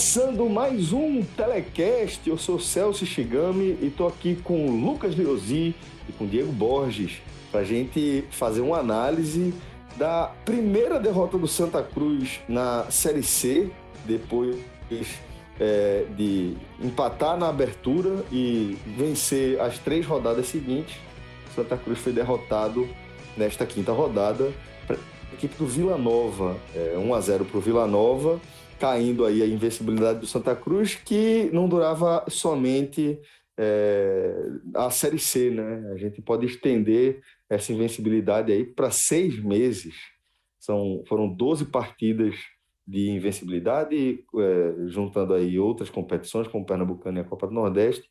Começando mais um Telecast, eu sou Celso Shigami e estou aqui com Lucas Leozzi e com Diego Borges para gente fazer uma análise da primeira derrota do Santa Cruz na Série C, depois é, de empatar na abertura e vencer as três rodadas seguintes. Santa Cruz foi derrotado nesta quinta rodada para a equipe do Vila Nova, é, 1 a 0 para o Vila Nova caindo aí a invencibilidade do Santa Cruz, que não durava somente é, a Série C, né? A gente pode estender essa invencibilidade aí para seis meses. São, foram 12 partidas de invencibilidade, é, juntando aí outras competições, como o Pernambucano e a Copa do Nordeste,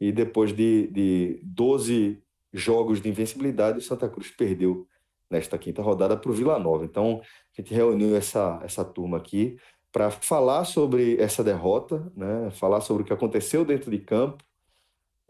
e depois de, de 12 jogos de invencibilidade, o Santa Cruz perdeu nesta quinta rodada para o Vila Nova. Então, a gente reuniu essa, essa turma aqui para falar sobre essa derrota, né? falar sobre o que aconteceu dentro de campo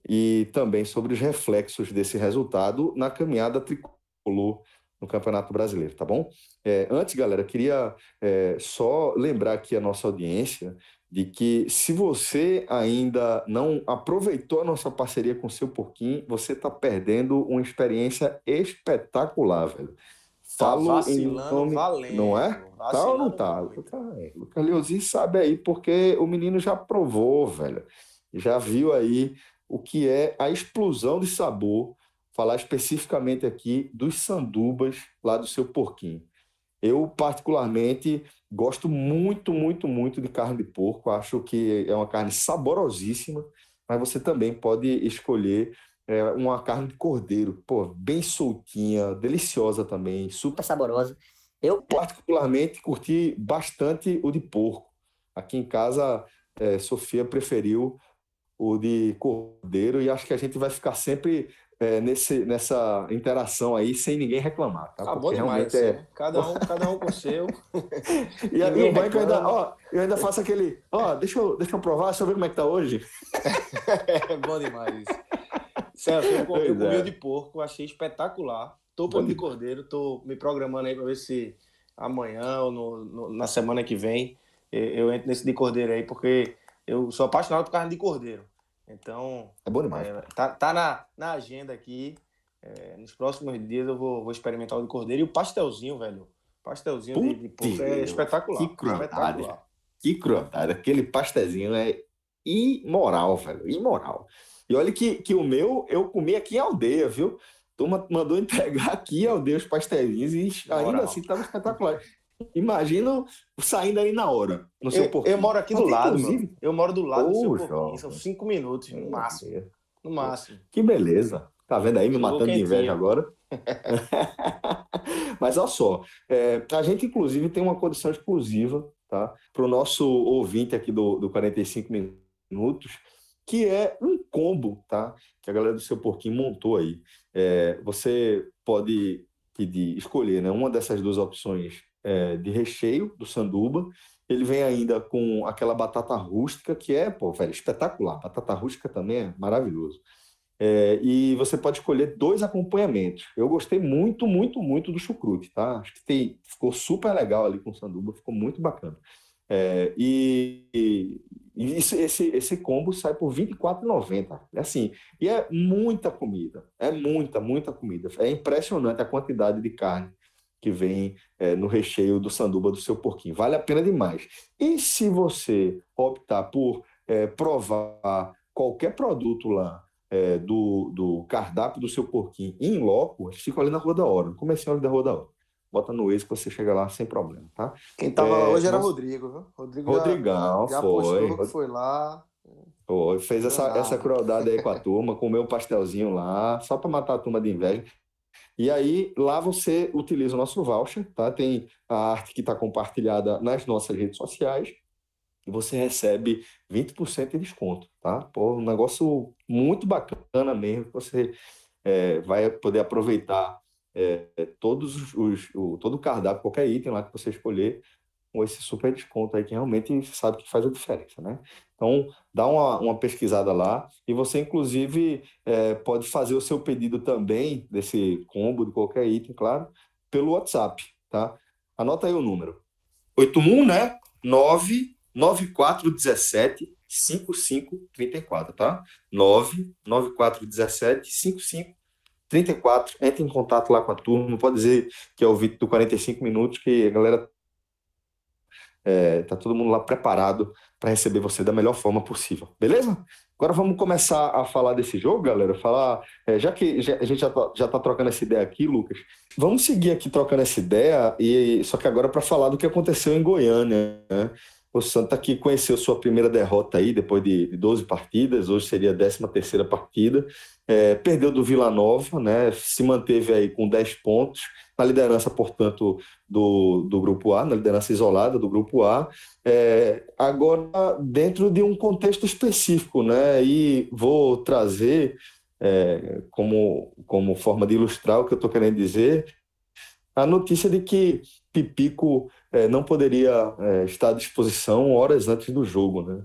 e também sobre os reflexos desse resultado na caminhada tricolor no Campeonato Brasileiro, tá bom? É, antes, galera, queria é, só lembrar aqui a nossa audiência de que se você ainda não aproveitou a nossa parceria com o seu porquinho, você está perdendo uma experiência espetacular, velho. Tá vacilando, nome, valendo. Não é? Tá ou não tá? tá Lucas Leozinho sabe aí, porque o menino já provou, velho. Já viu aí o que é a explosão de sabor. Falar especificamente aqui dos sandubas lá do seu porquinho. Eu, particularmente, gosto muito, muito, muito de carne de porco. Acho que é uma carne saborosíssima, mas você também pode escolher é uma carne de cordeiro, pô, bem soltinha, deliciosa também, super saborosa. Eu, particularmente, curti bastante o de porco. Aqui em casa, é, Sofia preferiu o de cordeiro e acho que a gente vai ficar sempre é, nesse, nessa interação aí sem ninguém reclamar. Tá? Ah, bom demais. É... Cada, um, cada um com o seu. e aí o banco ainda, ó, eu ainda faço aquele, ó, deixa eu, deixa eu provar, deixa eu ver como é que tá hoje. é bom demais Celso, eu, eu comi é. de porco, achei espetacular. Tô pão de cordeiro, tô me programando aí para ver se amanhã ou no, no, na semana que vem eu entro nesse de cordeiro aí, porque eu sou apaixonado por carne de cordeiro. Então. É bom demais. É, tá, tá na, na agenda aqui. É, nos próximos dias eu vou, vou experimentar o de cordeiro e o pastelzinho, velho. Pastelzinho de, de porco é espetacular. Que crueldade. Que crueldade. Aquele pastelzinho é imoral, velho. Imoral. E olha que, que o meu eu comi aqui em aldeia, viu? Turma mandou entregar aqui aldeia os pastelinhos e ainda Moral. assim estava espetacular. Imagina saindo aí na hora, no seu eu, eu moro aqui do lado, inclusive. Eu moro do lado Poxa, do seu porquinho, são cinco minutos, no máximo. No máximo. Que beleza. Tá vendo aí, me matando de inveja agora? Mas olha só, é, a gente inclusive tem uma condição exclusiva tá, para o nosso ouvinte aqui do, do 45 Minutos, que é um combo, tá? Que a galera do seu porquinho montou aí. É, você pode pedir, escolher, né? Uma dessas duas opções é, de recheio do sanduba. Ele vem ainda com aquela batata rústica, que é, pô, velho, espetacular. Batata rústica também é maravilhoso. É, e você pode escolher dois acompanhamentos. Eu gostei muito, muito, muito do chucrute, tá? Acho que tem, ficou super legal ali com o sanduba, ficou muito bacana. É, e, e isso, esse, esse combo sai por R$ 24,90. É assim, e é muita comida, é muita, muita comida. É impressionante a quantidade de carne que vem é, no recheio do sanduba do seu porquinho. Vale a pena demais. E se você optar por é, provar qualquer produto lá é, do, do cardápio do seu porquinho em loco, eles ali na Rua da Hora, no comercial ali da Rua da Hora. Bota no ex que você chega lá sem problema, tá? Quem tava é, hoje era Rodrigo, viu? Rodrigo Rodrigão, já, já foi. foi lá. Foi, fez essa, essa crueldade aí com a turma, comeu um pastelzinho lá, só para matar a turma de inveja. E aí, lá você utiliza o nosso voucher, tá? Tem a arte que está compartilhada nas nossas redes sociais e você recebe 20% de desconto, tá? Pô, um negócio muito bacana mesmo, que você é, vai poder aproveitar é, todos os, o, todo o cardápio, qualquer item lá que você escolher, com esse super desconto aí que realmente sabe que faz a diferença, né? Então, dá uma, uma pesquisada lá e você, inclusive, é, pode fazer o seu pedido também desse combo, de qualquer item, claro, pelo WhatsApp, tá? Anota aí o número. 81, né? 99417 5534, tá? 99417 5534. Entre em contato lá com a turma, pode dizer que é o Vitor do 45 minutos, que a galera é, tá todo mundo lá preparado para receber você da melhor forma possível, beleza? Agora vamos começar a falar desse jogo, galera. Falar, é, já que já, a gente já tá, já tá trocando essa ideia aqui, Lucas, vamos seguir aqui trocando essa ideia, e só que agora para falar do que aconteceu em Goiânia, né? O Santa que conheceu sua primeira derrota aí, depois de 12 partidas, hoje seria a 13 terceira partida, é, perdeu do Vila Nova, né? Se manteve aí com 10 pontos, na liderança, portanto, do, do Grupo A, na liderança isolada do Grupo A, é, agora dentro de um contexto específico, né? E vou trazer é, como, como forma de ilustrar o que eu estou querendo dizer, a notícia de que Pipico é, não poderia é, estar à disposição horas antes do jogo, né?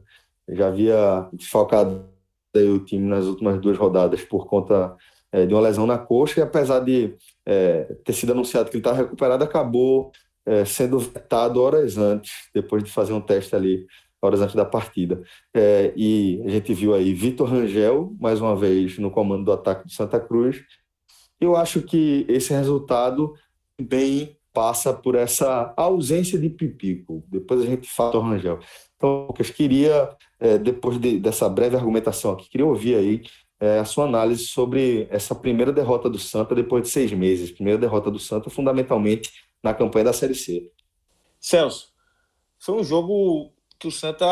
Já havia desfalcado o time nas últimas duas rodadas por conta é, de uma lesão na coxa, e apesar de é, ter sido anunciado que ele estava recuperado, acabou é, sendo vetado horas antes, depois de fazer um teste ali, horas antes da partida. É, e a gente viu aí Vitor Rangel, mais uma vez, no comando do ataque de Santa Cruz. Eu acho que esse resultado bem passa por essa ausência de Pipico. Depois a gente fala do Rangel. Então, Lucas, queria, é, depois de, dessa breve argumentação aqui, queria ouvir aí é, a sua análise sobre essa primeira derrota do Santa depois de seis meses. Primeira derrota do Santa, fundamentalmente na campanha da Série C. Celso, foi um jogo que o Santa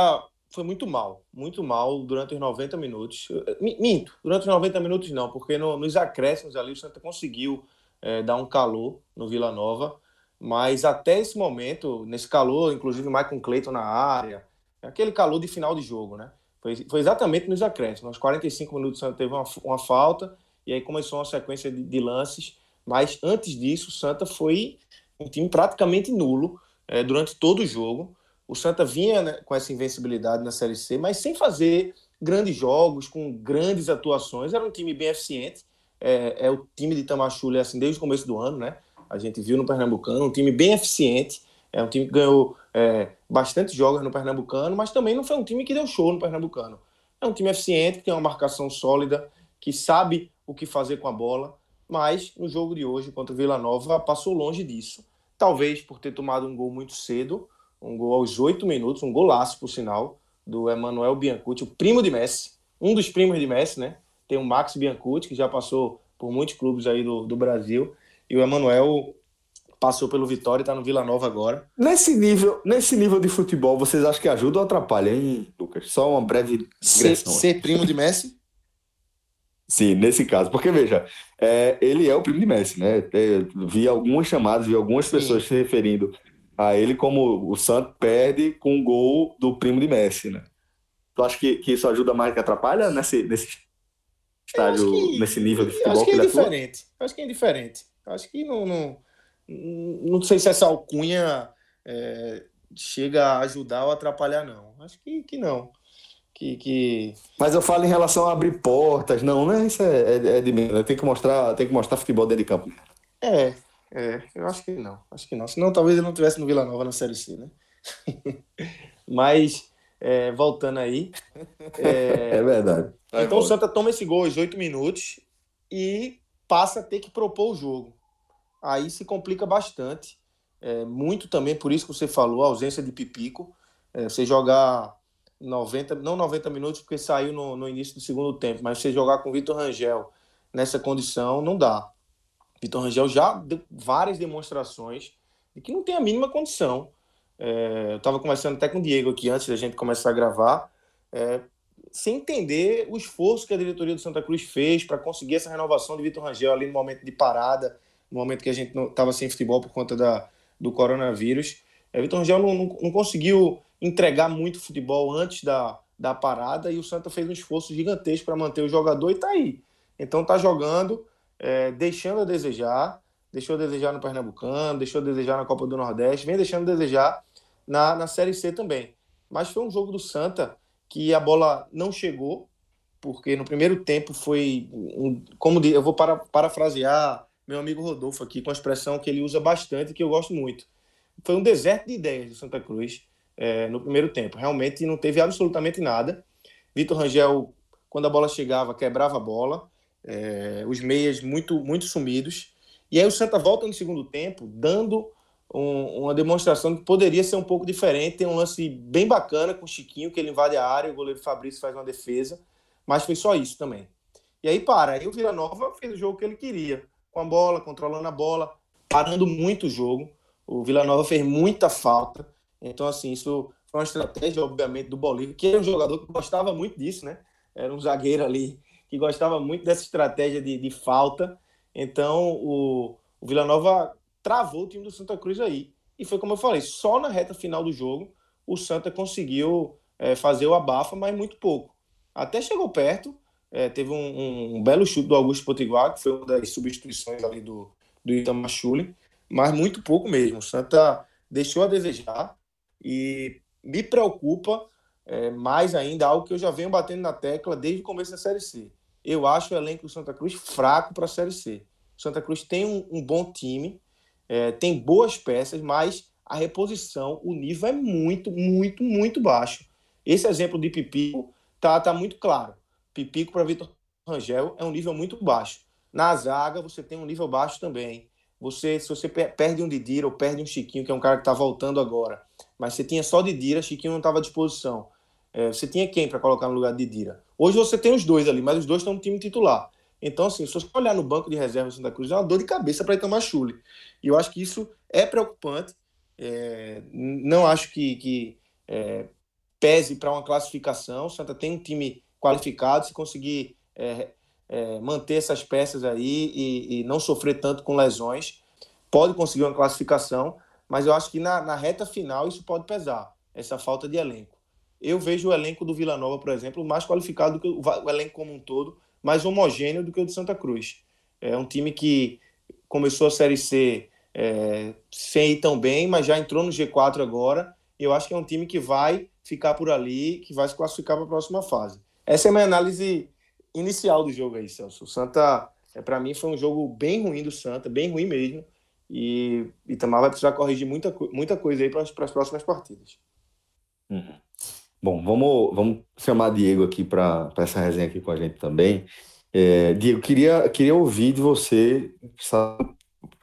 foi muito mal, muito mal durante os 90 minutos. Minto, durante os 90 minutos não, porque no, nos acréscimos ali o Santa conseguiu é, dar um calor no Vila Nova, mas até esse momento, nesse calor, inclusive Michael Clayton na área, aquele calor de final de jogo, né? Foi, foi exatamente nos acréscimos. Aos 45 minutos o Santa teve uma, uma falta e aí começou uma sequência de, de, lances. Mas antes disso, o Santa foi um time praticamente nulo é, durante todo o jogo. O Santa vinha né, com essa invencibilidade na Série C, mas sem fazer grandes jogos, com grandes atuações. Era um time bem eficiente. É, é o time de Tamachule assim desde o começo do ano, né? A gente viu no Pernambucano, um time bem eficiente. É um time que ganhou é, bastante jogos no Pernambucano, mas também não foi um time que deu show no Pernambucano. É um time eficiente, que tem uma marcação sólida, que sabe o que fazer com a bola, mas no jogo de hoje contra o Vila Nova passou longe disso. Talvez por ter tomado um gol muito cedo, um gol aos oito minutos, um golaço, por sinal, do Emanuel Biancucci, o primo de Messi, um dos primos de Messi, né? Tem o Max Biancucci, que já passou por muitos clubes aí do, do Brasil, e o Emanuel passou pelo Vitória e está no Vila Nova agora. Nesse nível, nesse nível de futebol, vocês acham que ajuda ou atrapalha, hein, Lucas? Só uma breve. Ser, ser primo de Messi? Sim, nesse caso. Porque, veja, é, ele é o primo de Messi, né? É, vi algumas chamadas, vi algumas Sim. pessoas se referindo a ele como o Santos perde com o gol do primo de Messi, né? Tu acha que, que isso ajuda mais que atrapalha nesse, nesse estágio, que, nesse nível de futebol? Acho que, que é diferente. Acho que é diferente. Acho que não, não não sei se essa alcunha é, chega a ajudar ou atrapalhar, não. Acho que, que não. Que, que... Mas eu falo em relação a abrir portas, não, né? Isso é, é, é de mim. Né? Tem que mostrar, tem que mostrar futebol dentro de campo. É, é, eu acho que não. Acho que não. Senão talvez ele não tivesse no Vila Nova na Série C, né? Mas, é, voltando aí. É, é verdade. Então o Santa toma esse gol aos oito minutos e passa a ter que propor o jogo aí se complica bastante. É, muito também por isso que você falou, a ausência de Pipico. É, você jogar 90, não 90 minutos, porque saiu no, no início do segundo tempo, mas você jogar com o Vitor Rangel nessa condição, não dá. Vitor Rangel já deu várias demonstrações de que não tem a mínima condição. É, eu estava conversando até com o Diego aqui antes da gente começar a gravar, é, sem entender o esforço que a diretoria do Santa Cruz fez para conseguir essa renovação de Vitor Rangel ali no momento de parada, no momento que a gente estava sem futebol por conta da, do coronavírus. É, Vitor Rangel não, não, não, conseguiu entregar muito futebol antes da, da parada e o Santa fez um esforço gigantesco para manter o jogador e está aí. Então está jogando, é, deixando a desejar, deixou a desejar no Pernambucano, deixou a desejar na Copa do Nordeste, vem deixando a desejar na, na Série C também. Mas foi um jogo do Santa que a bola não chegou, porque no primeiro tempo foi, um, como eu vou para, parafrasear meu amigo Rodolfo aqui, com a expressão que ele usa bastante, que eu gosto muito. Foi um deserto de ideias do Santa Cruz é, no primeiro tempo. Realmente não teve absolutamente nada. Vitor Rangel, quando a bola chegava, quebrava a bola. É, os meias muito, muito sumidos. E aí o Santa volta no segundo tempo, dando um, uma demonstração que poderia ser um pouco diferente. Tem um lance bem bacana com o Chiquinho, que ele invade a área, o goleiro Fabrício faz uma defesa, mas foi só isso também. E aí para, aí o Vila Nova fez o jogo que ele queria, com a bola, controlando a bola, parando muito o jogo. O Vila Nova fez muita falta. Então, assim, isso foi uma estratégia, obviamente, do Bolívar, que era um jogador que gostava muito disso, né? Era um zagueiro ali que gostava muito dessa estratégia de, de falta. Então, o, o Vila Nova travou o time do Santa Cruz aí. E foi como eu falei, só na reta final do jogo o Santa conseguiu é, fazer o abafa, mas muito pouco. Até chegou perto, é, teve um, um, um, belo chute do Augusto Potiguar, que foi uma das substituições ali do, do Itamachule, mas muito pouco mesmo. O Santa deixou a desejar e me preocupa é, mais ainda algo que eu já venho batendo na tecla desde o começo da Série C eu acho o elenco do Santa Cruz fraco para a Série C. O Santa Cruz tem um, um bom time, é, tem boas peças, mas a reposição, o nível é muito, muito, muito baixo. Esse exemplo de Pipico tá, tá muito claro. Pipico para Vitor Rangel é um nível muito baixo. Na zaga, você tem um nível baixo também. Você, se você perde um Didira ou perde um Chiquinho, que é um cara que está voltando agora, mas você tinha só Didira, Chiquinho não estava à disposição. É, você tinha quem para colocar no lugar de Didira? Hoje você tem os dois ali, mas os dois estão no time titular. Então, assim, se você olhar no banco de reserva do Santa Cruz, é uma dor de cabeça para Itamar Chule. E eu acho que isso é preocupante. É, não acho que, que é, pese para uma classificação. O Santa tem um time qualificado, se conseguir é, é, manter essas peças aí e, e, não sofrer tanto com lesões, pode conseguir uma classificação, mas eu acho que na, na reta final isso pode pesar, essa falta de elenco eu vejo o elenco do Vila Nova, por exemplo, mais qualificado do que o, elenco como um todo, mais homogêneo do que o do Santa Cruz. É um time que começou a Série C é, sem ir tão bem, mas já entrou no G4 agora. E eu acho que é um time que vai ficar por ali, que vai se classificar para a próxima fase. Essa é a minha análise inicial do jogo aí, Celso. O Santa, é, para mim, foi um jogo bem ruim do Santa, bem ruim mesmo. E Itamar vai precisar corrigir muita, muita coisa aí para as próximas partidas. Uhum. Bom, vamos, vamos chamar Diego aqui para essa resenha aqui com a gente também. É, Diego, queria, queria ouvir de você sabe,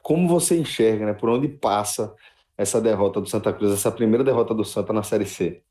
como você enxerga, né, por onde passa essa derrota do Santa Cruz, essa primeira derrota do Santa na Série C.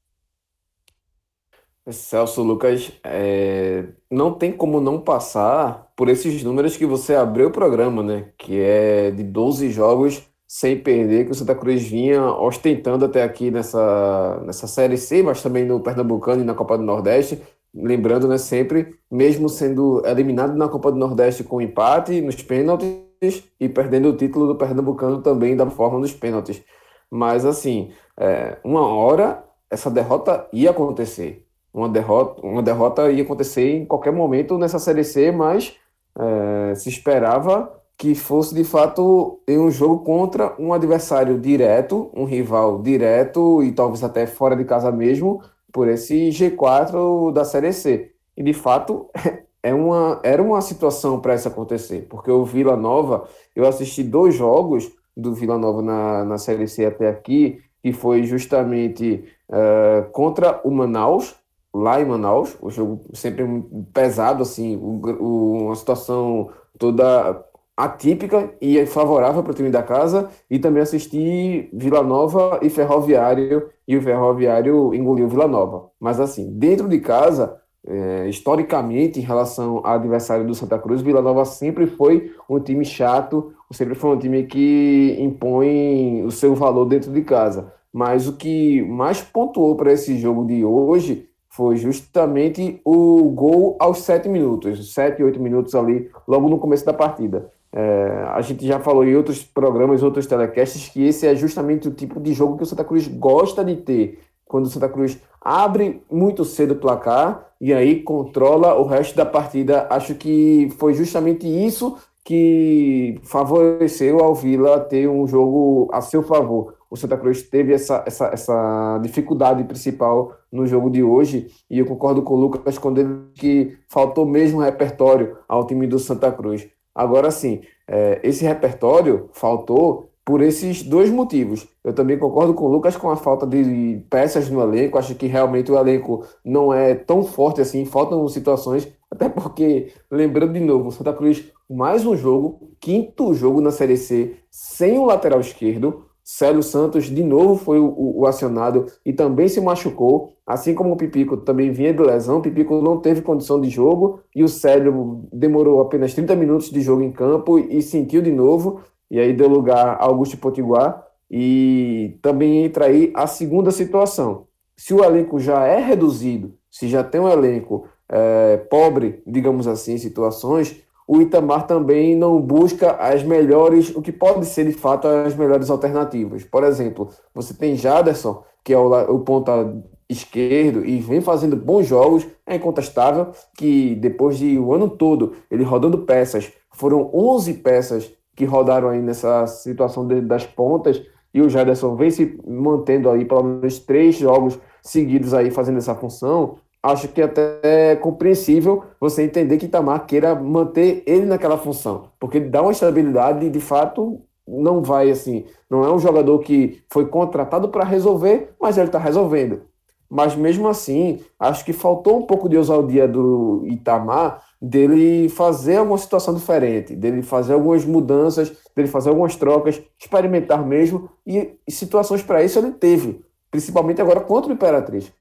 Celso Lucas, é, não tem como não passar por esses números que você abriu o programa, né? Que é de 12 jogos sem perder, que o Santa Cruz vinha ostentando até aqui nessa, nessa Série C, mas também no Pernambucano e na Copa do Nordeste. Lembrando, né, sempre, mesmo sendo eliminado na Copa do Nordeste com empate nos pênaltis e perdendo o título do Pernambucano também da forma dos pênaltis. Mas, assim, é, uma hora essa derrota ia acontecer. Uma derrota, uma derrota ia acontecer em qualquer momento nessa Série C, mas é, se esperava que fosse de fato em um jogo contra um adversário direto, um rival direto e talvez até fora de casa mesmo, por esse G4 da Série C. E de fato é uma, era uma situação para isso acontecer, porque o Vila Nova, eu assisti dois jogos do Vila Nova na, na Série C até aqui, que foi justamente uh, contra o Manaus, lá em Manaus, o jogo sempre pesado, assim, o, o, uma situação toda atípica e favorável para o time da casa, e também assisti Vila Nova e Ferroviário, e o Ferroviário engoliu Vila Nova. Mas assim, dentro de casa, é, historicamente, em relação ao adversário do Santa Cruz, Vila Nova sempre foi um time chato, sempre foi um time que impõe o seu valor dentro de casa. Mas o que mais pontuou para esse jogo de hoje foi justamente o gol aos sete minutos, sete, oito minutos ali, logo no começo da partida. É, a gente já falou em outros programas, outros telecasts, que esse é justamente o tipo de jogo que o Santa Cruz gosta de ter. Quando o Santa Cruz abre muito cedo o placar e aí controla o resto da partida. Acho que foi justamente isso que favoreceu ao Vila ter um jogo a seu favor. O Santa Cruz teve essa, essa, essa dificuldade principal no jogo de hoje, e eu concordo com o Lucas quando ele que faltou mesmo repertório ao time do Santa Cruz. Agora sim, é, esse repertório faltou por esses dois motivos. Eu também concordo com o Lucas com a falta de peças no elenco. Acho que realmente o elenco não é tão forte assim. Faltam situações, até porque, lembrando de novo, Santa Cruz, mais um jogo, quinto jogo na Série C, sem o lateral esquerdo. Célio Santos, de novo, foi o, o, acionado e também se machucou, assim como o Pipico também vinha de lesão. O Pipico não teve condição de jogo e o Célio demorou apenas 30 minutos de jogo em campo e sentiu de novo, e aí deu lugar a Augusto Potiguar. E também entra aí a segunda situação. Se o elenco já é reduzido, se já tem um elenco é, pobre, digamos assim, em situações, o Itamar também não busca as melhores, o que pode ser de fato as melhores alternativas. Por exemplo, você tem Jaderson, que é o, o ponta esquerdo e vem fazendo bons jogos, é incontestável que depois de o ano todo ele rodando peças, foram 11 peças que rodaram aí nessa situação de, das pontas e o Jaderson vem se mantendo aí pelo menos três jogos seguidos aí fazendo essa função, acho que até é compreensível você entender que Itamar queira manter ele naquela função, porque ele dá uma estabilidade e de fato não vai assim, não é um jogador que foi contratado para resolver, mas ele está resolvendo. Mas mesmo assim, acho que faltou um pouco de ousadia do Itamar dele fazer alguma situação diferente, dele fazer algumas mudanças, dele fazer algumas trocas, experimentar mesmo, e, situações para isso ele teve, principalmente agora contra o Imperatriz.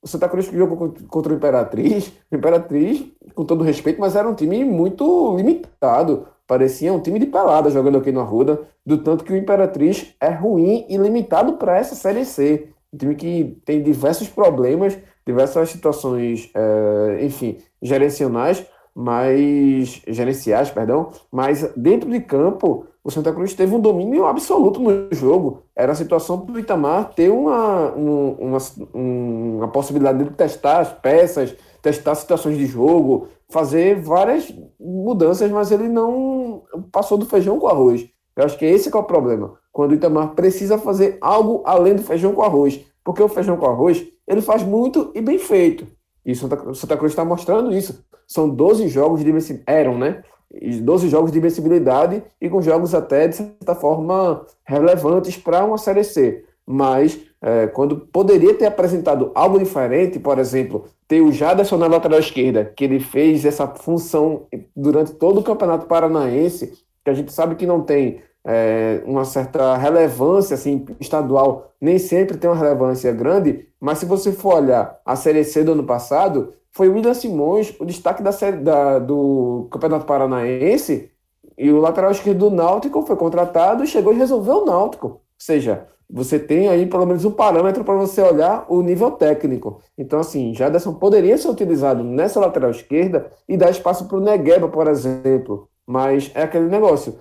O Santa Cruz jogou contra o Imperatriz. O Imperatriz, com todo respeito, mas era um time muito limitado. Parecia um time de pelada jogando aqui no Arruda, do tanto que o Imperatriz é ruim e limitado para essa Série C. Um time que tem diversos problemas, diversas situações, é, enfim, gerenciais, mas gerenciais, perdão, mas dentro de campo o Santa Cruz teve um domínio absoluto no jogo. Era a situação para o Itamar ter uma, uma, uma possibilidade de testar as peças, testar situações de jogo, fazer várias mudanças, mas ele não passou do feijão com arroz. Eu acho que esse que é o problema. Quando o Itamar precisa fazer algo além do feijão com arroz. Porque o feijão com arroz, ele faz muito e bem feito. E o Santa, Santa Cruz está mostrando isso. São 12 jogos de eram, né? 12 jogos de invencibilidade e com jogos até, de certa forma, relevantes para uma Série C. Mas, é, quando poderia ter apresentado algo diferente, por exemplo, ter o Jaderson na lateral esquerda, que ele fez essa função durante todo o Campeonato Paranaense, que a gente sabe que não tem é, uma certa relevância assim, estadual, nem sempre tem uma relevância grande, mas se você for olhar a Série C do ano passado, foi o William Simões, o destaque da série da, do Campeonato Paranaense, e o lateral esquerdo do Náutico foi contratado e chegou e resolveu o Náutico. Ou seja, você tem aí pelo menos um parâmetro para você olhar o nível técnico. Então, assim, Jaderson poderia ser utilizado nessa lateral esquerda e dar espaço para o Negueba, por exemplo. Mas é aquele negócio,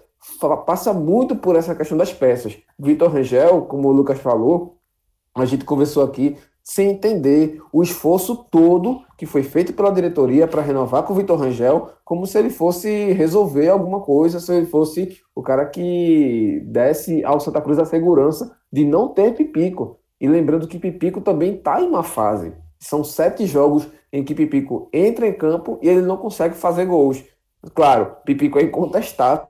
passa muito por essa questão das peças. Vitor Rangel, como o Lucas falou, a gente conversou aqui, sem entender o esforço todo que foi feito pela diretoria para renovar com o Vitor Rangel, como se ele fosse resolver alguma coisa, se ele fosse o cara que desse ao Santa Cruz a segurança de não ter Pipico. E lembrando que Pipico também está em uma fase. São sete jogos em que Pipico entra em campo e ele não consegue fazer gols. Claro, Pipico é incontestável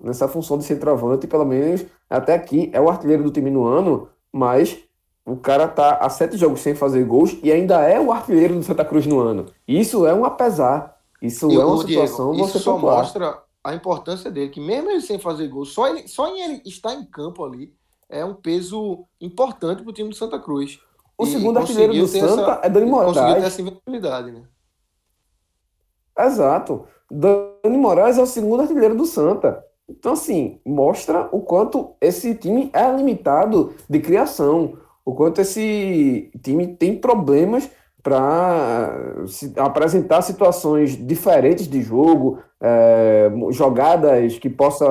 nessa função de centroavante, pelo menos até aqui é o artilheiro do time no ano, mas o cara tá há sete jogos sem fazer gols e ainda é o artilheiro do Santa Cruz no ano. Isso é um apesar. Isso e é uma situação Diego, você só mostra a importância dele, que mesmo ele sem fazer gol, só, ele, só em ele estar em campo ali é um peso importante para o time do Santa Cruz. O e segundo artilheiro do Santa essa, é Dani Moraes. Conseguiu ter essa invencibilidade, né? Exato. Dani Moraes é o segundo artilheiro do Santa. Então, assim, mostra o quanto esse time é limitado de criação, o quanto esse time tem problemas para apresentar situações diferentes de jogo, é, jogadas que possa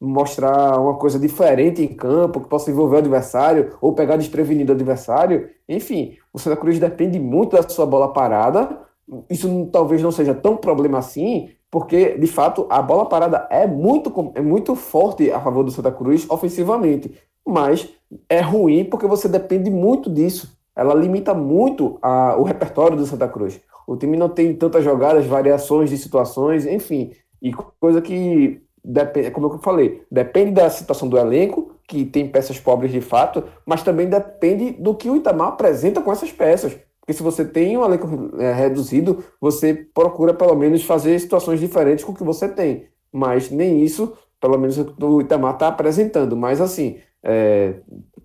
mostrar uma coisa diferente em campo, que possa envolver o adversário ou pegar desprevenido o adversário. Enfim, o Santa Cruz depende muito da sua bola parada. Isso talvez não seja tão problema assim, porque de fato a bola parada é muito, é muito forte a favor do Santa Cruz ofensivamente, mas é ruim porque você depende muito disso. Ela limita muito a, o repertório do Santa Cruz. O time não tem tantas jogadas, variações de situações, enfim, e coisa que depende, como eu falei, depende da situação do elenco, que tem peças pobres de fato, mas também depende do que o Itamar apresenta com essas peças. Porque se você tem um elenco é, reduzido, você procura pelo menos fazer situações diferentes com o que você tem. Mas nem isso, pelo menos o Itamar está apresentando. Mas assim, é,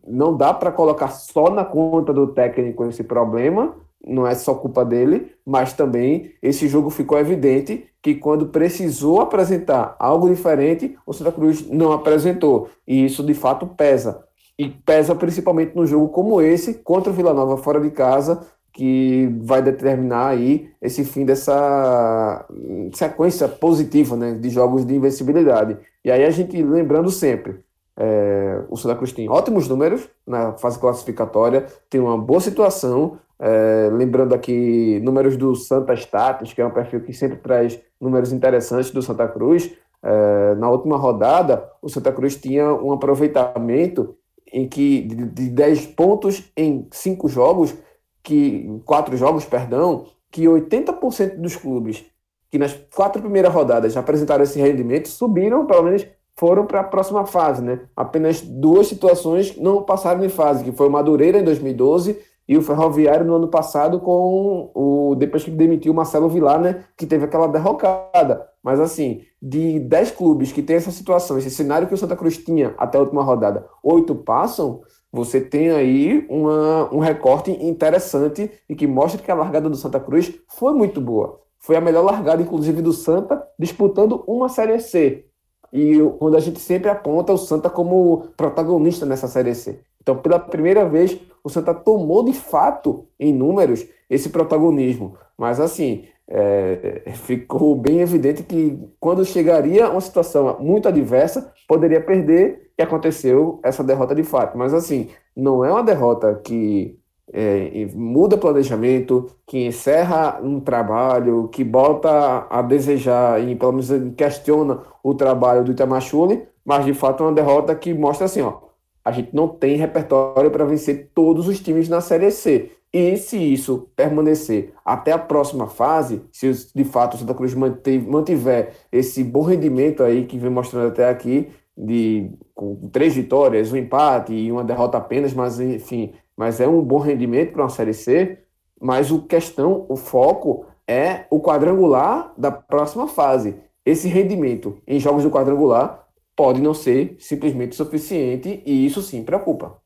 não dá para colocar só na conta do técnico esse problema, não é só culpa dele, mas também esse jogo ficou evidente que quando precisou apresentar algo diferente, o Santa Cruz não apresentou. E isso de fato pesa. E pesa principalmente no jogo como esse, contra o Vila Nova fora de casa, que vai determinar aí esse fim dessa sequência positiva né, de jogos de invencibilidade. E aí a gente lembrando sempre, é, o Santa Cruz tem ótimos números na fase classificatória, tem uma boa situação, é, lembrando aqui números do Santa Status, que é um perfil que sempre traz números interessantes do Santa Cruz. É, na última rodada, o Santa Cruz tinha um aproveitamento em que de, de 10 pontos em 5 jogos, que quatro jogos, perdão, que 80% dos clubes que nas quatro primeiras rodadas apresentaram esse rendimento subiram, pelo menos foram para a próxima fase, né? Apenas duas situações não passaram de fase, que foi o Madureira em 2012 e o Ferroviário no ano passado com o depois que demitiu o Marcelo Vilar, né, que teve aquela derrocada. Mas assim, de 10 clubes que tem essa situação, esse cenário que o Santa Cruz tinha até a última rodada, oito passam, você tem aí uma, um recorte interessante e que mostra que a largada do Santa Cruz foi muito boa. Foi a melhor largada, inclusive, do Santa, disputando uma Série C. E quando a gente sempre aponta o Santa como protagonista nessa Série C. Então, pela primeira vez, o Santa tomou de fato, em números, esse protagonismo. Mas, assim, é, ficou bem evidente que quando chegaria uma situação muito adversa, poderia perder e aconteceu essa derrota de fato. Mas assim, não é uma derrota que é, muda planejamento, que encerra um trabalho, que bota a desejar e pelo menos questiona o trabalho do Itamachule, mas de fato é uma derrota que mostra assim, ó, a gente não tem repertório para vencer todos os times na Série C. E se isso permanecer até a próxima fase, se de fato o Santa Cruz mantiver esse bom rendimento aí que vem mostrando até aqui, de com três vitórias, um empate e uma derrota apenas, mas enfim, mas é um bom rendimento para uma série C. Mas o questão, o foco é o quadrangular da próxima fase. Esse rendimento em jogos do quadrangular pode não ser simplesmente suficiente e isso sim preocupa.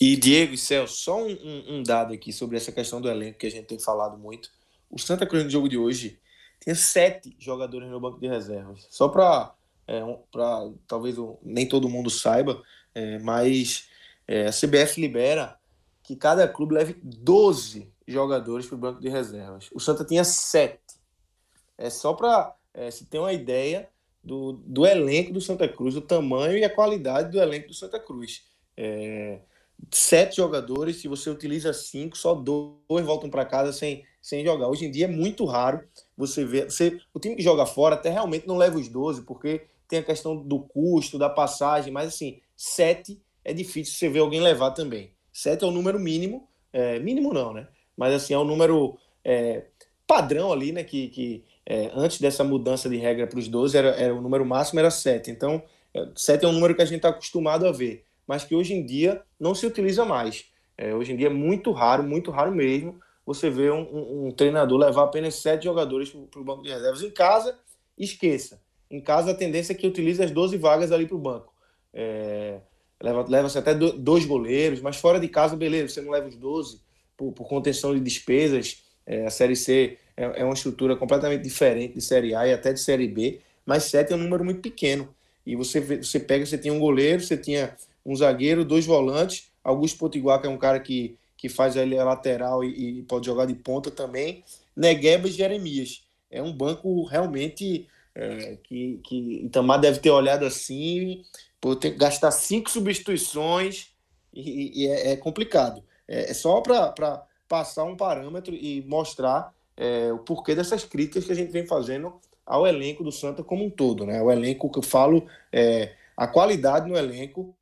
E Diego e Celso, só um, um, um, dado aqui sobre essa questão do elenco que a gente tem falado muito. O Santa Cruz no jogo de hoje tinha sete jogadores no banco de reservas. Só para é, talvez um, nem todo mundo saiba, é, mas é, a CBF libera que cada clube leve 12 jogadores para o banco de reservas. O Santa tinha 7. É só para é, se ter uma ideia do, do elenco do Santa Cruz, o tamanho e a qualidade do elenco do Santa Cruz. É, sete jogadores, se você utiliza cinco, só dois voltam para casa sem, sem jogar. Hoje em dia é muito raro você ver. Você, o time que joga fora até realmente não leva os 12, porque tem a questão do custo, da passagem, mas assim, sete é difícil você ver alguém levar também. Sete é o número mínimo, é, mínimo não, né? Mas assim, é o número é, padrão ali, né? Que, que é, antes dessa mudança de regra para os 12, era, era, o número máximo era sete. Então, é, sete é um número que a gente está acostumado a ver, mas que hoje em dia não se utiliza mais. É, hoje em dia é muito raro, muito raro mesmo, você ver um, um, um treinador levar apenas sete jogadores para o banco de reservas em casa, esqueça Em casa, a tendência é que utilize as 12 vagas ali para o banco. É, leva-se leva até dois goleiros, mas fora de casa, beleza, você não leva os 12 por, por contenção de despesas. É, a Série C é, é, uma estrutura completamente diferente de Série A e até de Série B, mas 7 é um número muito pequeno. E você, você pega, você tinha um goleiro, você tinha um zagueiro, dois volantes, Augusto Potiguar, que é um cara que, que faz ali a lateral e, e pode jogar de ponta também, Negueba e Jeremias. É um banco realmente é, que, que Itamar deve ter olhado assim, por ter que gastar cinco substituições e, e é, é, complicado. É, é só para passar um parâmetro e mostrar é, o porquê dessas críticas que a gente vem fazendo ao elenco do Santa como um todo. Né? O elenco que eu falo, é, a qualidade no elenco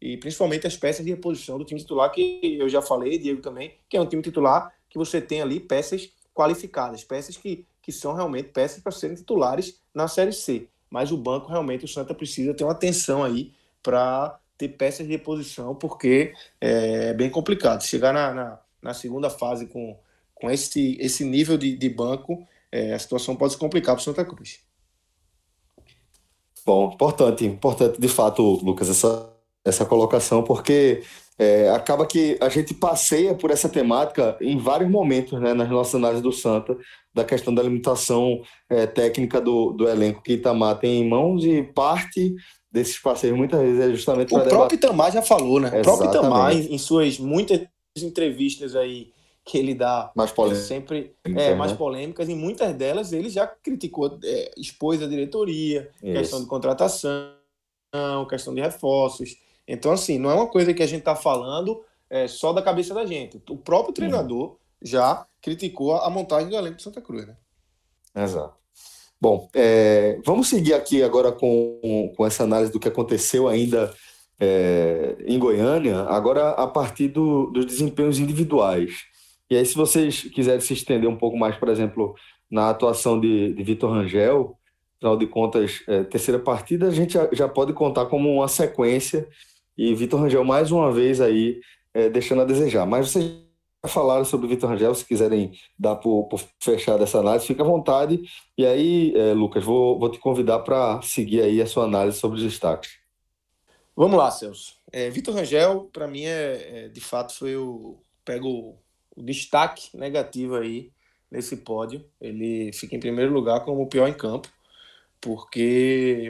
e principalmente as peças de reposição do time titular, que eu já falei, Diego também, que é um time titular que você tem ali peças qualificadas, peças que, que são realmente peças para serem titulares na Série C. Mas o banco realmente, o Santa precisa ter uma atenção aí para ter peças de reposição, porque é bem complicado. Chegar na, na, na segunda fase com, com esse, esse nível de, de banco, é, a situação pode se complicar para o Santa Cruz. Bom, importante, importante de fato, Lucas, essa, essa colocação, porque é, acaba que a gente passeia por essa temática em vários momentos né, nas nossas análises do Santa, da questão da limitação é, técnica do, do elenco que Itamar tem em mãos e parte desses passeios muitas vezes é justamente o próprio Itamar já falou, né? Exatamente. O próprio Itamar em, em suas muitas entrevistas aí que ele dá mais polêmicas. sempre é, mais né? polêmicas, e muitas delas ele já criticou, é, expôs a diretoria, Isso. questão de contratação, questão de reforços. Então, assim, não é uma coisa que a gente está falando é, só da cabeça da gente. O próprio uhum. treinador uhum. já criticou a montagem do elenco de Santa Cruz, né? Exato. Bom, é, vamos seguir aqui agora com, com essa análise do que aconteceu ainda é, em Goiânia, agora a partir do, dos desempenhos individuais. E aí, se vocês quiserem se estender um pouco mais, por exemplo, na atuação de, de Vitor Rangel, afinal de contas, é, terceira partida, a gente já, já, pode contar como uma sequência. E Vitor Rangel, mais uma vez, aí, é, deixando a desejar. Mas vocês já falaram sobre o Vitor Rangel, se quiserem dar por, por fechar dessa análise, fica à vontade. E aí, é, Lucas, vou, vou te convidar para seguir aí a sua análise sobre os destaques. Vamos lá, Celso. É, Vitor Rangel, para mim, é, é, de fato, foi o. Pego o destaque negativo aí nesse pódio. Ele fica em primeiro lugar como o pior em campo, porque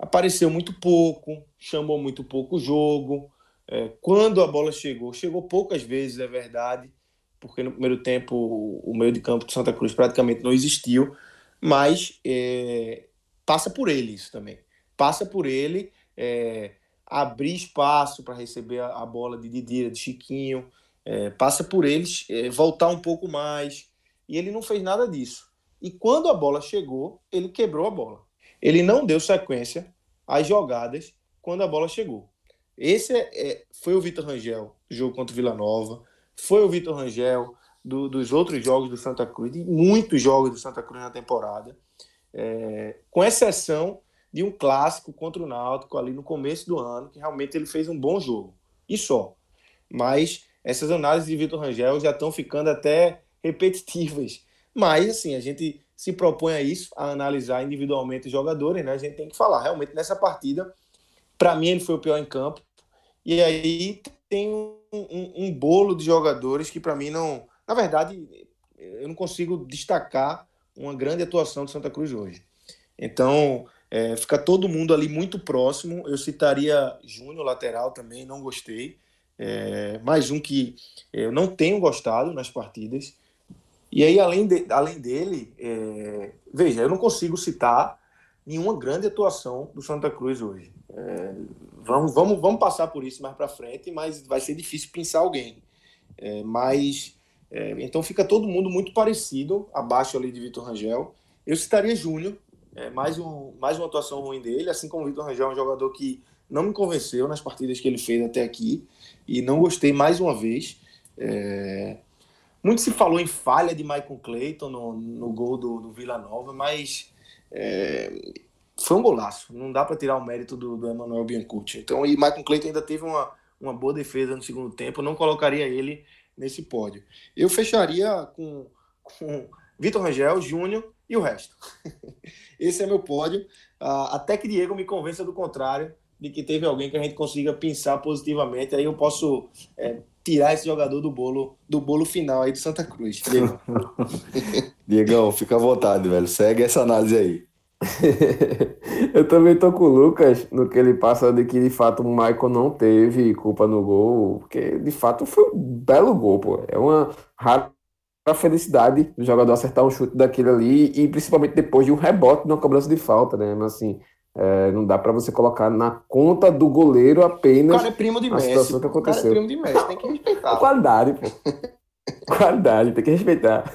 apareceu muito pouco, chamou muito pouco o jogo. É, quando a bola chegou, chegou poucas vezes, é verdade, porque no primeiro tempo o meio de campo de Santa Cruz praticamente não existiu, mas é, passa por ele isso também. Passa por ele é, abrir espaço para receber a, a, bola de Didira, de Chiquinho, é, passa por eles é, voltar um pouco mais. E ele não fez nada disso. E quando a bola chegou, ele quebrou a bola. Ele não deu sequência às jogadas quando a bola chegou. Esse é, é foi o Vitor Rangel, do jogo contra o Vila Nova. Foi o Vitor Rangel do, dos outros jogos do Santa Cruz, de muitos jogos do Santa Cruz na temporada. É, com exceção de um clássico contra o Náutico ali no começo do ano, que realmente ele fez um bom jogo. E só. Mas essas análises de Vitor Rangel já estão ficando até repetitivas. Mas, assim, a gente se propõe a isso, a analisar individualmente os jogadores, né? A gente tem que falar. Realmente, nessa partida, para mim, ele foi o pior em campo. E aí tem um, um, um bolo de jogadores que, para mim, não. Na verdade, eu não consigo destacar uma grande atuação de Santa Cruz hoje. Então, é, fica todo mundo ali muito próximo. Eu citaria Júnior, lateral também, não gostei. É, mais um que eu não tenho gostado nas partidas. E aí, além, de, além dele, é, veja, eu não consigo citar nenhuma grande atuação do Santa Cruz hoje. É, vamos, vamos, vamos passar por isso mais para frente, mas vai ser difícil pensar alguém. É, mas é, então fica todo mundo muito parecido, abaixo ali de Vitor Rangel. Eu citaria Júnior, é, mais, um, mais uma atuação ruim dele, assim como o Vitor Rangel é um jogador que não me convenceu nas partidas que ele fez até aqui e não gostei mais uma vez. É... Muito se falou em falha de Michael Clayton no, no gol do, do Vila Nova, mas é... foi um golaço. Não dá para tirar o mérito do, do Emmanuel Biancucci. Então, e Michael Clayton ainda teve uma, uma boa defesa no segundo tempo. Não colocaria ele nesse pódio. Eu fecharia com, com Vitor Rangel, Júnior e o resto. Esse é meu pódio. Uh, até que Diego me convença do contrário, de que teve alguém que a gente consiga pensar positivamente. Aí eu posso é, tirar esse jogador do bolo do bolo final aí do Santa Cruz. Diegão, fica à vontade, velho. Segue essa análise aí. eu também tô com o Lucas no que ele passa de que de fato o Michael não teve culpa no gol, porque de fato foi um belo gol, pô. É uma rara felicidade do jogador acertar um chute daquele ali e principalmente depois de um rebote numa cobrança de falta, né? Mas assim, é, não dá para você colocar na conta do goleiro apenas o cara é primo de a Messi, situação que aconteceu. O cara é primo de Messi, tem que respeitar. Qualidade, pô. Qualidade, tem que respeitar.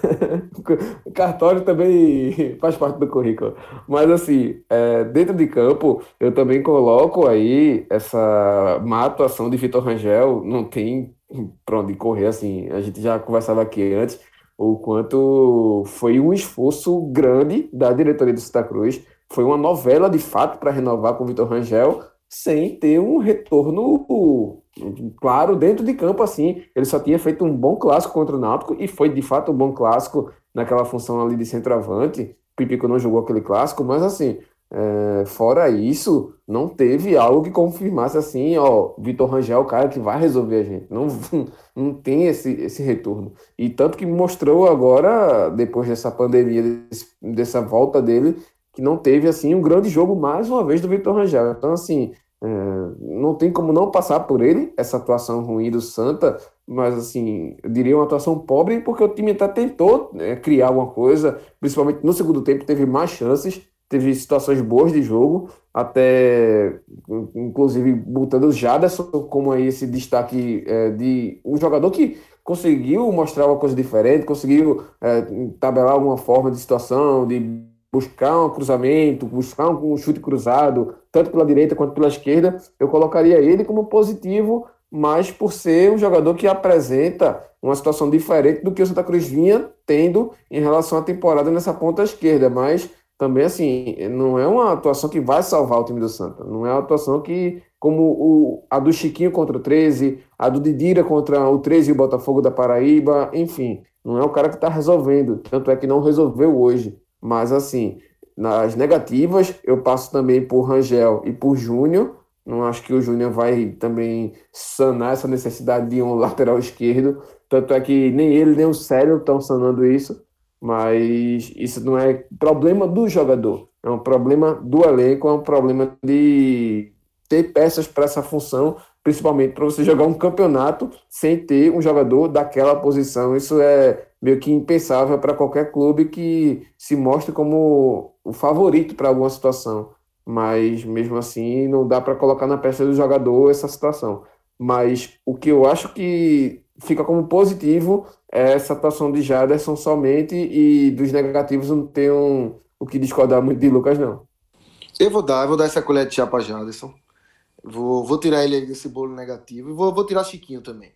O cartório também faz parte do currículo. Mas, assim, é, dentro de campo, eu também coloco aí essa má atuação de Vitor Rangel. Não tem para onde correr, assim. A gente já conversava aqui antes o quanto foi um esforço grande da diretoria do Santa Cruz. Foi uma novela, de fato, para renovar com o Vitor Rangel, sem ter um retorno claro dentro de campo assim. Ele só tinha feito um bom clássico contra o Náutico e foi de fato um bom clássico naquela função ali de centroavante. Pipico não jogou aquele clássico, mas assim, é, fora isso, não teve algo que confirmasse assim, ó, Vitor Rangel é o cara que vai resolver a gente. Não, não tem esse, esse retorno. E tanto que mostrou agora, depois dessa pandemia, desse, dessa volta dele, que não teve assim um grande jogo mais uma vez do Vitor Rangel. Então, assim, é, não tem como não passar por ele, essa atuação ruim do Santa, mas assim, eu diria uma atuação pobre, porque o time até tentou né, criar alguma coisa, principalmente no segundo tempo, teve mais chances, teve situações boas de jogo, até inclusive botando o Jaderson como aí esse destaque é, de um jogador que conseguiu mostrar uma coisa diferente, conseguiu é, tabelar alguma forma de situação, de buscar um cruzamento, buscar um chute cruzado, tanto pela direita quanto pela esquerda, eu colocaria ele como positivo, mas por ser um jogador que apresenta uma situação diferente do que o Santa Cruz vinha tendo em relação à temporada nessa ponta esquerda, mas também assim, não é uma atuação que vai salvar o time do Santa, não é uma atuação que como o, a do Chiquinho contra o 13, a do Didira contra o 13 e o Botafogo da Paraíba, enfim, não é o cara que está resolvendo, tanto é que não resolveu hoje. Mas, assim, nas negativas, eu passo também por Rangel e por Júnior. Não acho que o Júnior vai também sanar essa necessidade de um lateral esquerdo. Tanto é que nem ele, nem o Célio estão sanando isso. Mas isso não é problema do jogador. É um problema do elenco, é um problema de ter peças para essa função, principalmente para você jogar um campeonato sem ter um jogador daquela posição. Isso é meio que impensável para qualquer clube que se mostre como o favorito para alguma situação. Mas mesmo assim, não dá para colocar na peça do jogador essa situação. Mas o que eu acho que fica como positivo é essa atuação de Jaderson somente e dos negativos não tenho o que discordar muito de Lucas, não. Eu vou dar, eu vou dar essa colher de chá para Jaderson. Vou, vou tirar ele desse bolo negativo e vou, vou tirar Chiquinho também.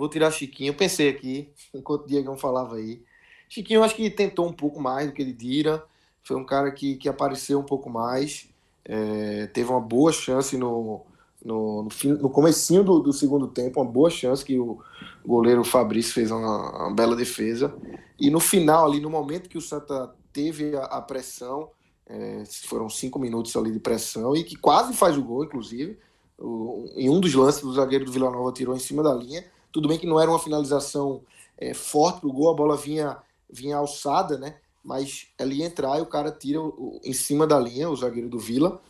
Vou tirar Chiquinho. Pensei aqui, enquanto o Diego falava aí. Chiquinho, acho que tentou um pouco mais do que ele dira. Foi um cara que, que apareceu um pouco mais. É, teve uma boa chance no, no, no, fim, no comecinho do, do, segundo tempo, uma boa chance que o goleiro Fabrício fez uma, uma, bela defesa. E no final, ali, no momento que o Santa teve a, a pressão, é, foram cinco minutos ali de pressão, e que quase faz o gol, inclusive. O, em um dos lances, o zagueiro do Vila Nova tirou em cima da linha. Tudo bem que não era uma finalização é, forte pro gol, a bola vinha, vinha alçada, né? Mas ali entrar e o cara tira o, em cima da linha, o zagueiro do Vila.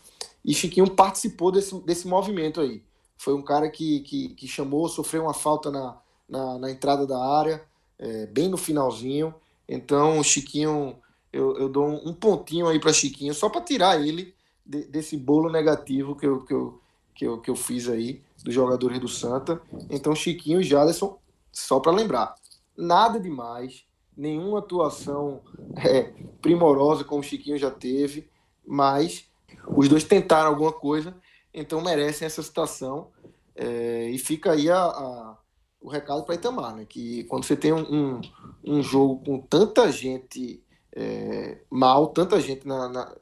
E Chiquinho participou desse, desse movimento aí. Foi um cara que, que, que chamou, sofreu uma falta na, na, na entrada da área, é, bem no finalzinho. Então, Chiquinho, eu, eu dou um, pontinho aí para Chiquinho, só para tirar ele de, desse bolo negativo que eu, que, eu, que, eu, que eu fiz aí dos jogadores do Santa. Então, Chiquinho e Jaderson, só para lembrar, nada demais, nenhuma atuação é, primorosa como o Chiquinho já teve, mas os dois tentaram alguma coisa, então merecem essa situação. É, e fica aí a, a, o recado para Itamar, né? Que quando você tem um, um, um jogo com tanta gente é, mal, tanta gente na, na,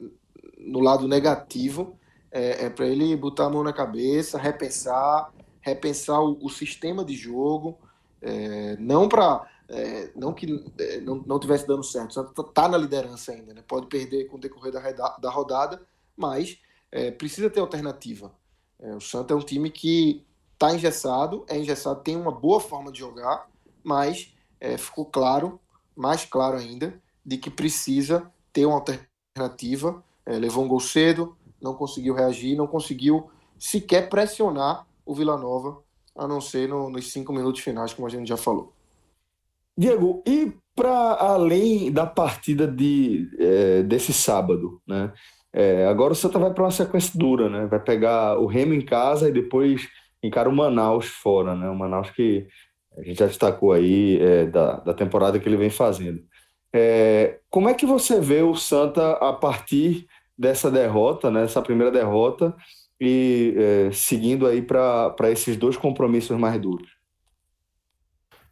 no lado negativo, é, é para ele botar a mão na cabeça, repensar, repensar o, o sistema de jogo, é, não para é, não que é, não, não tivesse dando certo, o Santa está na liderança ainda, né? pode perder com o decorrer da, da rodada, mas é, precisa ter alternativa. É, o Santa é um time que está engessado, é engessado, tem uma boa forma de jogar, mas ficou claro, mais claro ainda, de que precisa ter uma alternativa. Levou um gol cedo, não conseguiu reagir, não conseguiu sequer pressionar o Vila Nova, a não ser no, nos cinco minutos finais, como a gente já falou. Diego, e para além da partida de, é, desse sábado, né? É, agora o Santa vai para uma sequência dura, né? Vai pegar o Remo em casa e depois encara o Manaus fora, né? O Manaus que a gente já destacou aí é, da, da temporada que ele vem fazendo. É, como é que você vê o Santa a partir dessa derrota, né? Essa primeira derrota e é, seguindo aí para esses dois compromissos mais duros?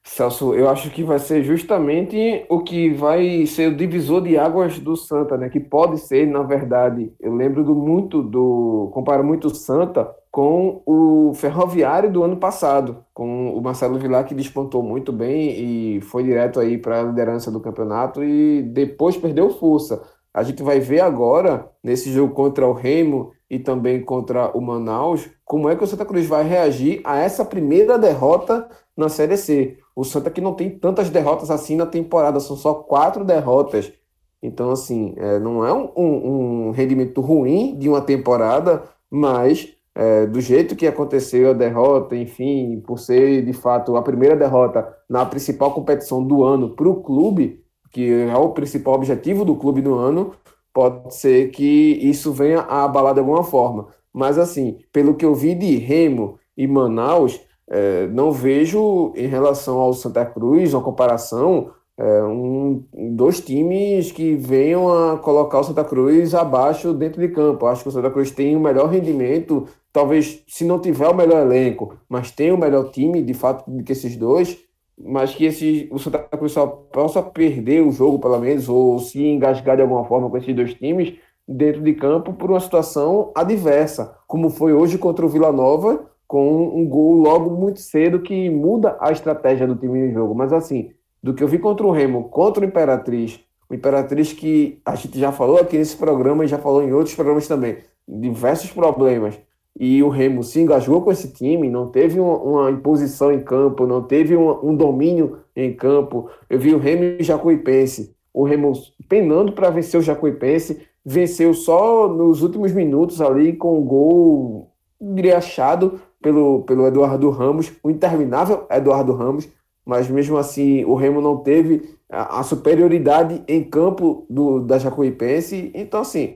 Celso, eu acho que vai ser justamente o que vai ser o divisor de águas do Santa, né? Que pode ser, na verdade, eu lembro do muito do comparo muito o Santa com o Ferroviário do ano passado, com o Marcelo Vilar que despontou muito bem e foi direto aí para a liderança do campeonato e depois perdeu força. A gente vai ver agora nesse jogo contra o Remo e também contra o Manaus como é que o Santa Cruz vai reagir a essa primeira derrota na Série C. O Santa que não tem tantas derrotas assim na temporada, são só quatro derrotas. Então, assim, é, não é um, um, um, rendimento ruim de uma temporada, mas é, do jeito que aconteceu a derrota, enfim, por ser de fato a primeira derrota na principal competição do ano para o clube, que é o principal objetivo do clube do ano, pode ser que isso venha a abalar de alguma forma. Mas, assim, pelo que eu vi de Remo e Manaus, é, não vejo em relação ao Santa Cruz, uma comparação, é, um, dois times que venham a colocar o Santa Cruz abaixo dentro de campo. Acho que o Santa Cruz tem o melhor rendimento, talvez se não tiver o melhor elenco, mas tem o melhor time, de fato, que esses dois. Mas que esse, o Santa Cruz só possa perder o jogo, pelo menos, ou se engasgar de alguma forma com esses dois times dentro de campo por uma situação adversa, como foi hoje contra o Vila Nova, com um gol logo muito cedo que muda a estratégia do time no jogo. Mas assim, do que eu vi contra o Remo, contra o Imperatriz, o Imperatriz que a gente já falou aqui nesse programa e já falou em outros programas também, diversos problemas. E o Remo se engajou com esse time, não teve uma, uma imposição em campo, não teve um domínio em campo. Eu vi o Remo e o Jacuipense, o Remo penando para vencer o Jacuipense, venceu só nos últimos minutos ali com o gol, diria, achado, pelo, pelo Eduardo Ramos, o interminável Eduardo Ramos, mas mesmo assim o Remo não teve a, a superioridade em campo do, da Jacuipense, então assim,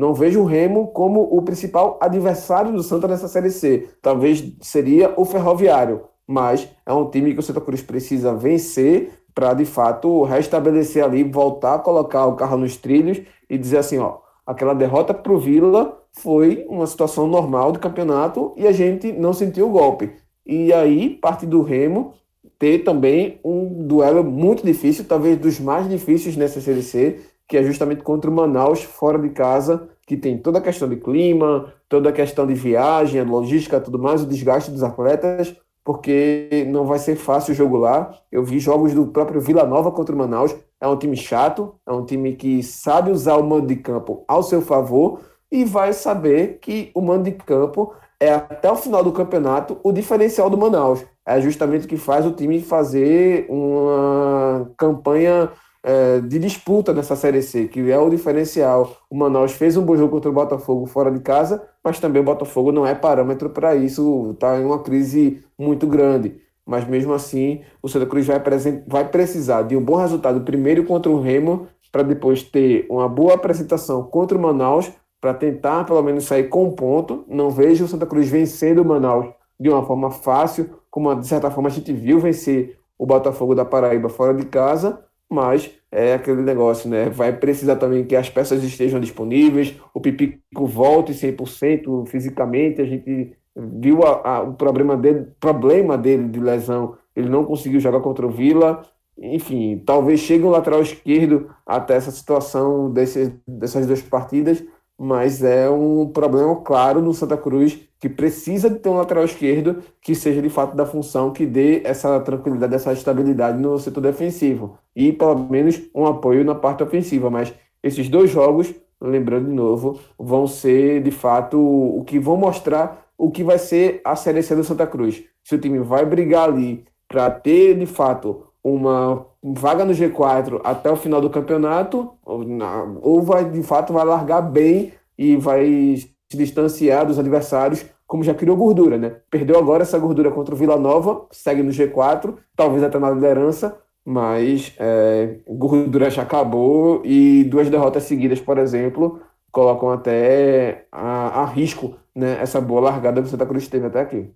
não vejo o Remo como o principal adversário do Santa nessa Série C, talvez seria o Ferroviário, mas é um time que o Santa Cruz precisa vencer para de fato restabelecer ali, voltar a colocar o carro nos trilhos e dizer assim, ó, aquela derrota para o Vila foi uma situação normal do campeonato e a gente não sentiu o golpe. E aí, parte do Remo ter também um duelo muito difícil, talvez dos mais difíceis nessa Série C, que é justamente contra o Manaus, fora de casa, que tem toda a questão de clima, toda a questão de viagem, logística, tudo mais, o desgaste dos atletas, porque não vai ser fácil o jogo lá. Eu vi jogos do próprio Vila Nova contra o Manaus, é um time chato, é um time que sabe usar o mando de campo ao seu favor, e vai saber que o mando de campo é até o final do campeonato o diferencial do Manaus. É justamente o que faz o time fazer uma campanha é, de disputa nessa Série C, que é o diferencial. O Manaus fez um bom jogo contra o Botafogo fora de casa, mas também o Botafogo não é parâmetro para isso, está em uma crise muito grande. Mas mesmo assim, o Santa Cruz vai, vai precisar de um bom resultado primeiro contra o Remo, para depois ter uma boa apresentação contra o Manaus para tentar pelo menos sair com um ponto. Não vejo o Santa Cruz vencendo o Manaus de uma forma fácil, como de certa forma a gente viu vencer o Botafogo da Paraíba fora de casa, mas é aquele negócio, né? Vai precisar também que as peças estejam disponíveis, o Pipico volte 100% fisicamente. A gente viu a, a, o problema dele, problema dele de lesão, ele não conseguiu jogar contra o Vila. Enfim, talvez chegue um lateral esquerdo até essa situação desse, dessas duas partidas, mas é um problema claro no Santa Cruz que precisa de ter um lateral esquerdo que seja de fato da função que dê essa tranquilidade, essa estabilidade no setor defensivo e pelo menos um apoio na parte ofensiva. Mas esses dois jogos, lembrando de novo, vão ser de fato o que vão mostrar o que vai ser a Série C do Santa Cruz. Se o time vai brigar ali para ter de fato uma vaga no G4 até o final do campeonato, ou vai de fato vai largar bem e vai se distanciar dos adversários, como já criou gordura, né? Perdeu agora essa gordura contra o Vila Nova, segue no G4, talvez até na liderança, mas é, gordura já acabou e duas derrotas seguidas, por exemplo, colocam até a, a risco né, essa boa largada que o Santa Cruz teve até aqui.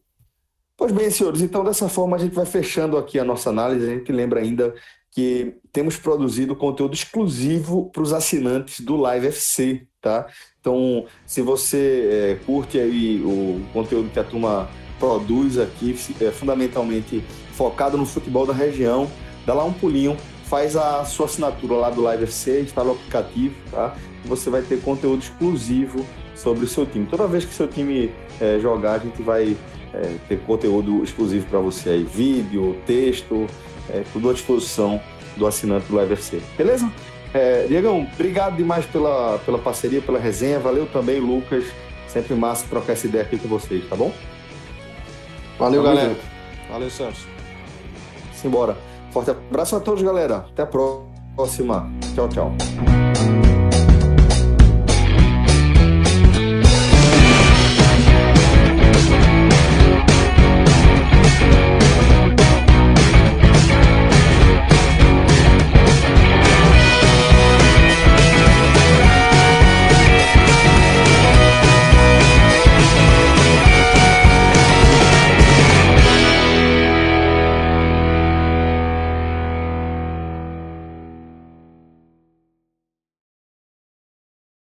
Pois bem, senhores, então dessa forma a gente vai fechando aqui a nossa análise. A gente lembra ainda que temos produzido conteúdo exclusivo para os assinantes do Live FC, tá? Então, se você é, curte aí o conteúdo que a turma produz aqui, é fundamentalmente focado no futebol da região, dá lá um pulinho, faz a sua assinatura lá do Live FC, instala o aplicativo, tá? E você vai ter conteúdo exclusivo sobre o seu time. Toda vez que seu time é, jogar, a gente vai é, ter conteúdo exclusivo para você aí, vídeo, texto, é, tudo à disposição do assinante do Live FC. Beleza? É, Diegão, obrigado demais pela, pela parceria, pela resenha. Valeu também, Lucas. Sempre massa trocar essa ideia aqui com vocês, tá bom? Valeu, Tamo galera. Junto. Valeu, Celso. Simbora. Forte abraço a todos, galera. Até a próxima. Tchau, tchau.